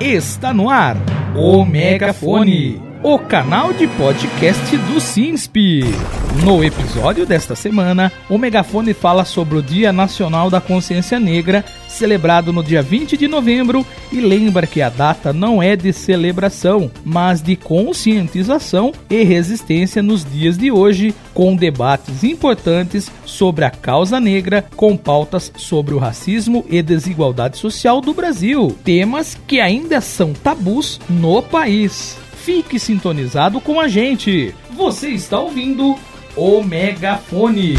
Está no ar o Megafone, o canal de podcast do SINSP. No episódio desta semana, o Megafone fala sobre o Dia Nacional da Consciência Negra, celebrado no dia 20 de novembro, e lembra que a data não é de celebração, mas de conscientização e resistência nos dias de hoje, com debates importantes sobre a causa negra, com pautas sobre o racismo e desigualdade social do Brasil, temas que ainda são tabus no país. Fique sintonizado com a gente. Você está ouvindo o Megafone.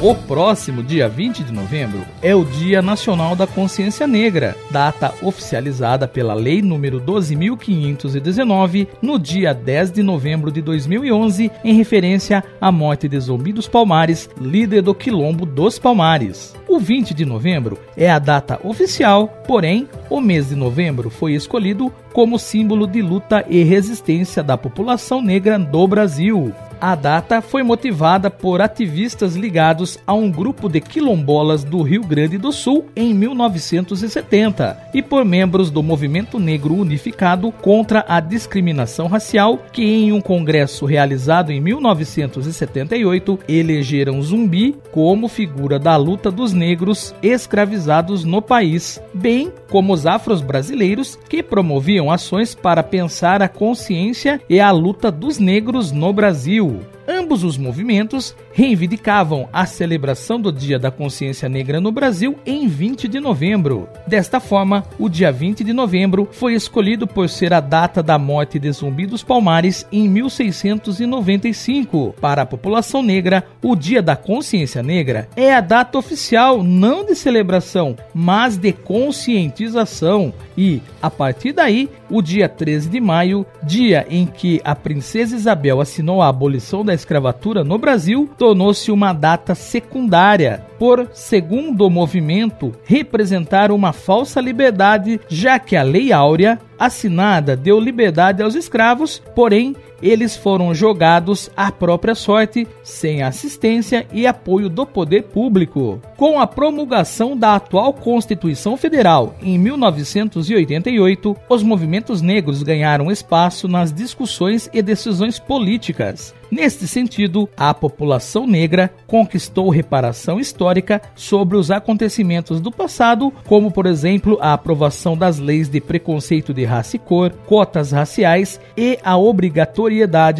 O próximo dia 20 de novembro é o Dia Nacional da Consciência Negra, data oficializada pela Lei nº 12.519 no dia 10 de novembro de 2011, em referência à morte de Zumbi dos Palmares, líder do Quilombo dos Palmares. O 20 de novembro é a data oficial, porém, o mês de novembro foi escolhido como símbolo de luta e resistência da população negra do Brasil. A data foi motivada por ativistas ligados a um grupo de quilombolas do Rio Grande do Sul em 1970 e por membros do Movimento Negro Unificado contra a Discriminação Racial, que em um congresso realizado em 1978 elegeram Zumbi como figura da luta dos negros escravizados no país, bem como os afros brasileiros que promoviam ações para pensar a consciência e a luta dos negros no Brasil. Ambos os movimentos reivindicavam a celebração do Dia da Consciência Negra no Brasil em 20 de novembro. Desta forma, o dia 20 de novembro foi escolhido por ser a data da morte de Zumbi dos Palmares em 1695. Para a população negra, o Dia da Consciência Negra é a data oficial não de celebração, mas de conscientização. E, a partir daí, o dia 13 de maio, dia em que a princesa Isabel assinou a abolição da escravatura no Brasil, tornou-se uma data secundária, por, segundo o movimento, representar uma falsa liberdade, já que a Lei Áurea assinada deu liberdade aos escravos, porém eles foram jogados à própria sorte, sem assistência e apoio do poder público. Com a promulgação da atual Constituição Federal em 1988, os movimentos negros ganharam espaço nas discussões e decisões políticas. Neste sentido, a população negra conquistou reparação histórica sobre os acontecimentos do passado, como por exemplo a aprovação das leis de preconceito de raça e cor, cotas raciais e a obrigatoriedade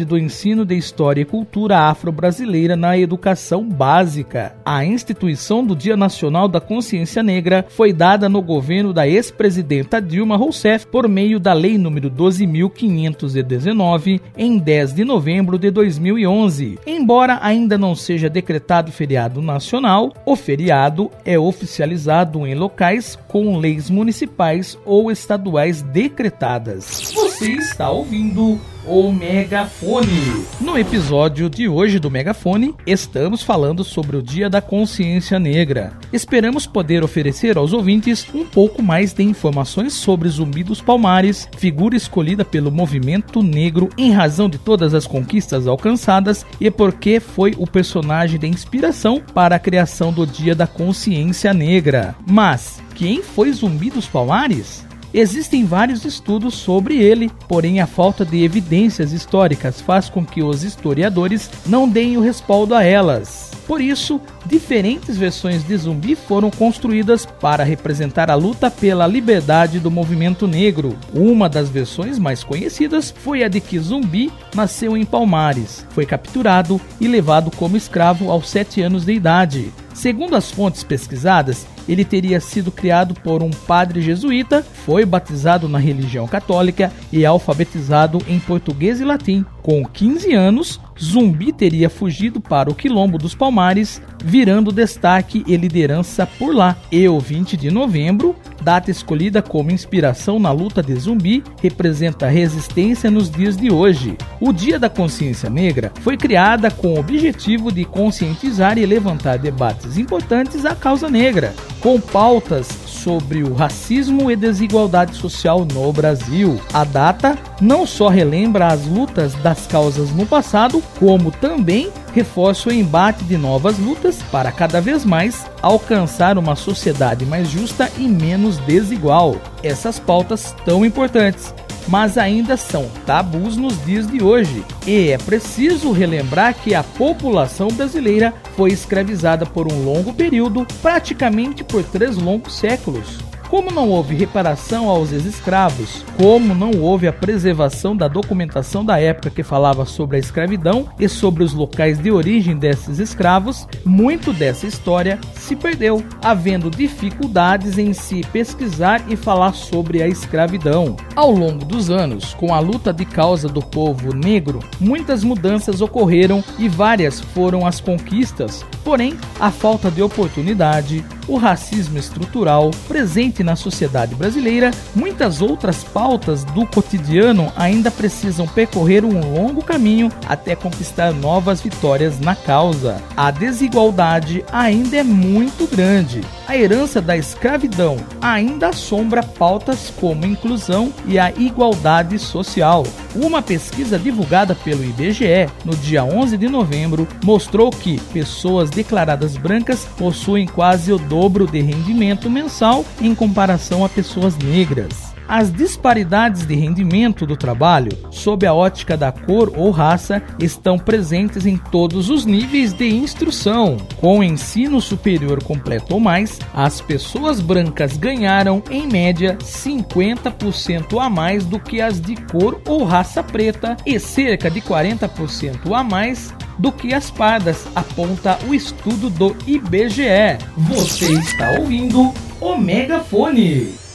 do ensino de história e cultura afro-brasileira na educação básica. A instituição do Dia Nacional da Consciência Negra foi dada no governo da ex-presidenta Dilma Rousseff por meio da Lei nº 12.519 em 10 de novembro de 2011. Embora ainda não seja decretado feriado nacional, o feriado é oficializado em locais com leis municipais ou estaduais decretadas. Você está ouvindo o Megafone. No episódio de hoje do Megafone, estamos falando sobre o Dia da Consciência Negra. Esperamos poder oferecer aos ouvintes um pouco mais de informações sobre Zumbi dos Palmares, figura escolhida pelo movimento negro em razão de todas as conquistas alcançadas e porque foi o personagem de inspiração para a criação do Dia da Consciência Negra. Mas quem foi Zumbi dos Palmares? Existem vários estudos sobre ele, porém a falta de evidências históricas faz com que os historiadores não deem o respaldo a elas. Por isso, diferentes versões de zumbi foram construídas para representar a luta pela liberdade do movimento negro. Uma das versões mais conhecidas foi a de que Zumbi nasceu em Palmares, foi capturado e levado como escravo aos 7 anos de idade. Segundo as fontes pesquisadas, ele teria sido criado por um padre jesuíta, foi batizado na religião católica e alfabetizado em português e latim. Com 15 anos, Zumbi teria fugido para o Quilombo dos Palmares, virando destaque e liderança por lá. E o 20 de novembro, data escolhida como inspiração na luta de Zumbi, representa resistência nos dias de hoje. O Dia da Consciência Negra foi criada com o objetivo de conscientizar e levantar debates importantes à causa negra, com pautas sobre o racismo e desigualdade social no Brasil. A data não só relembra as lutas das causas no passado, como também reforça o embate de novas lutas para cada vez mais alcançar uma sociedade mais justa e menos desigual. Essas pautas tão importantes mas ainda são tabus nos dias de hoje. E é preciso relembrar que a população brasileira foi escravizada por um longo período, praticamente por três longos séculos. Como não houve reparação aos ex-escravos, como não houve a preservação da documentação da época que falava sobre a escravidão e sobre os locais de origem desses escravos, muito dessa história se perdeu, havendo dificuldades em se pesquisar e falar sobre a escravidão. Ao longo dos anos, com a luta de causa do povo negro, muitas mudanças ocorreram e várias foram as conquistas, porém, a falta de oportunidade, o racismo estrutural presente na sociedade brasileira, muitas outras pautas do cotidiano ainda precisam percorrer um longo caminho até conquistar novas vitórias na causa. A desigualdade ainda é muito grande. A herança da escravidão ainda assombra pautas como inclusão e a igualdade social. Uma pesquisa divulgada pelo IBGE no dia 11 de novembro mostrou que pessoas declaradas brancas possuem quase o dobro de rendimento mensal em comparação a pessoas negras. As disparidades de rendimento do trabalho, sob a ótica da cor ou raça, estão presentes em todos os níveis de instrução. Com ensino superior completo ou mais, as pessoas brancas ganharam, em média, 50% a mais do que as de cor ou raça preta e cerca de 40% a mais do que as pardas, aponta o estudo do IBGE. Você está ouvindo o Megafone.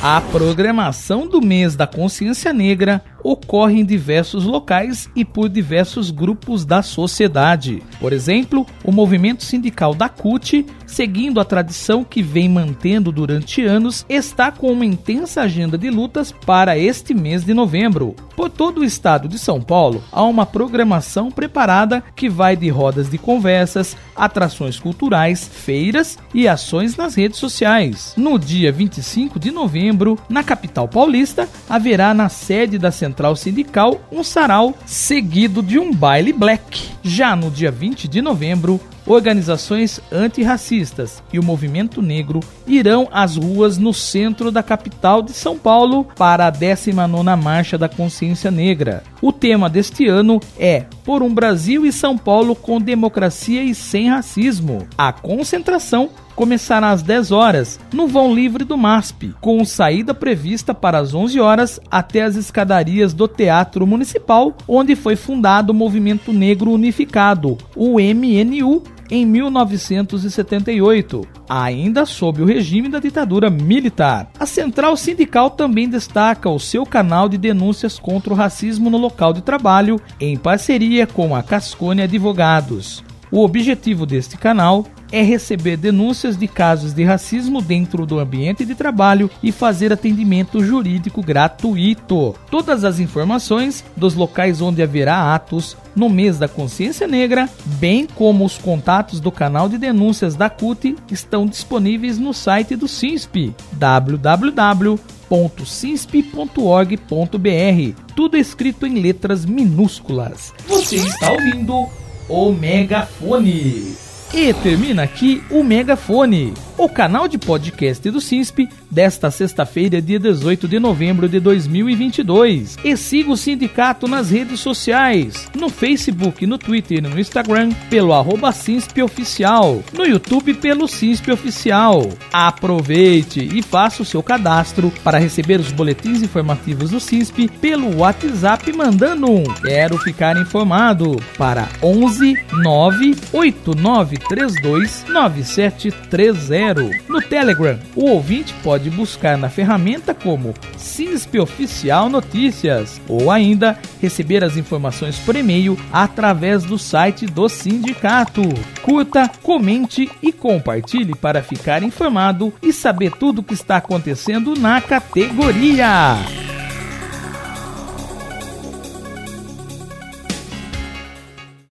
A programação do mês da consciência negra ocorre em diversos locais e por diversos grupos da sociedade. Por exemplo, o movimento sindical da CUT, seguindo a tradição que vem mantendo durante anos, está com uma intensa agenda de lutas para este mês de novembro. Por todo o estado de São Paulo, há uma programação preparada que vai de rodas de conversas, atrações culturais, feiras e ações nas redes sociais. No dia 25 de novembro, na capital paulista, haverá na sede da Central Sindical um sarau seguido de um baile black. Já no dia 20 de novembro, organizações antirracistas e o movimento negro irão às ruas no centro da capital de São Paulo para a 19ª Marcha da Consciência Negra. O tema deste ano é Por um Brasil e São Paulo com democracia e sem racismo. A concentração começará às 10 horas no vão livre do MASP, com saída prevista para as 11 horas até as escadarias do Teatro Municipal, onde foi fundado o Movimento Negro Unificado, o MNU, em 1978, ainda sob o regime da ditadura militar. A Central Sindical também destaca o seu canal de denúncias contra o racismo no local de trabalho, em parceria com a Cascone Advogados. O objetivo deste canal é receber denúncias de casos de racismo dentro do ambiente de trabalho e fazer atendimento jurídico gratuito. Todas as informações dos locais onde haverá atos no mês da consciência negra, bem como os contatos do canal de denúncias da CUT, estão disponíveis no site do SINSP www.cinsp.org.br. Tudo escrito em letras minúsculas. Você está ouvindo o Megafone. E termina aqui o Megafone o canal de podcast do CISP desta sexta-feira, dia 18 de novembro de 2022. E siga o sindicato nas redes sociais, no Facebook, no Twitter e no Instagram, pelo arroba CISP Oficial, no YouTube pelo CISP Oficial. Aproveite e faça o seu cadastro para receber os boletins informativos do CISP pelo WhatsApp mandando um Quero ficar informado para 11 98932 9730 no Telegram, o ouvinte pode buscar na ferramenta como CISP Oficial Notícias ou ainda receber as informações por e-mail através do site do sindicato. Curta, comente e compartilhe para ficar informado e saber tudo o que está acontecendo na categoria.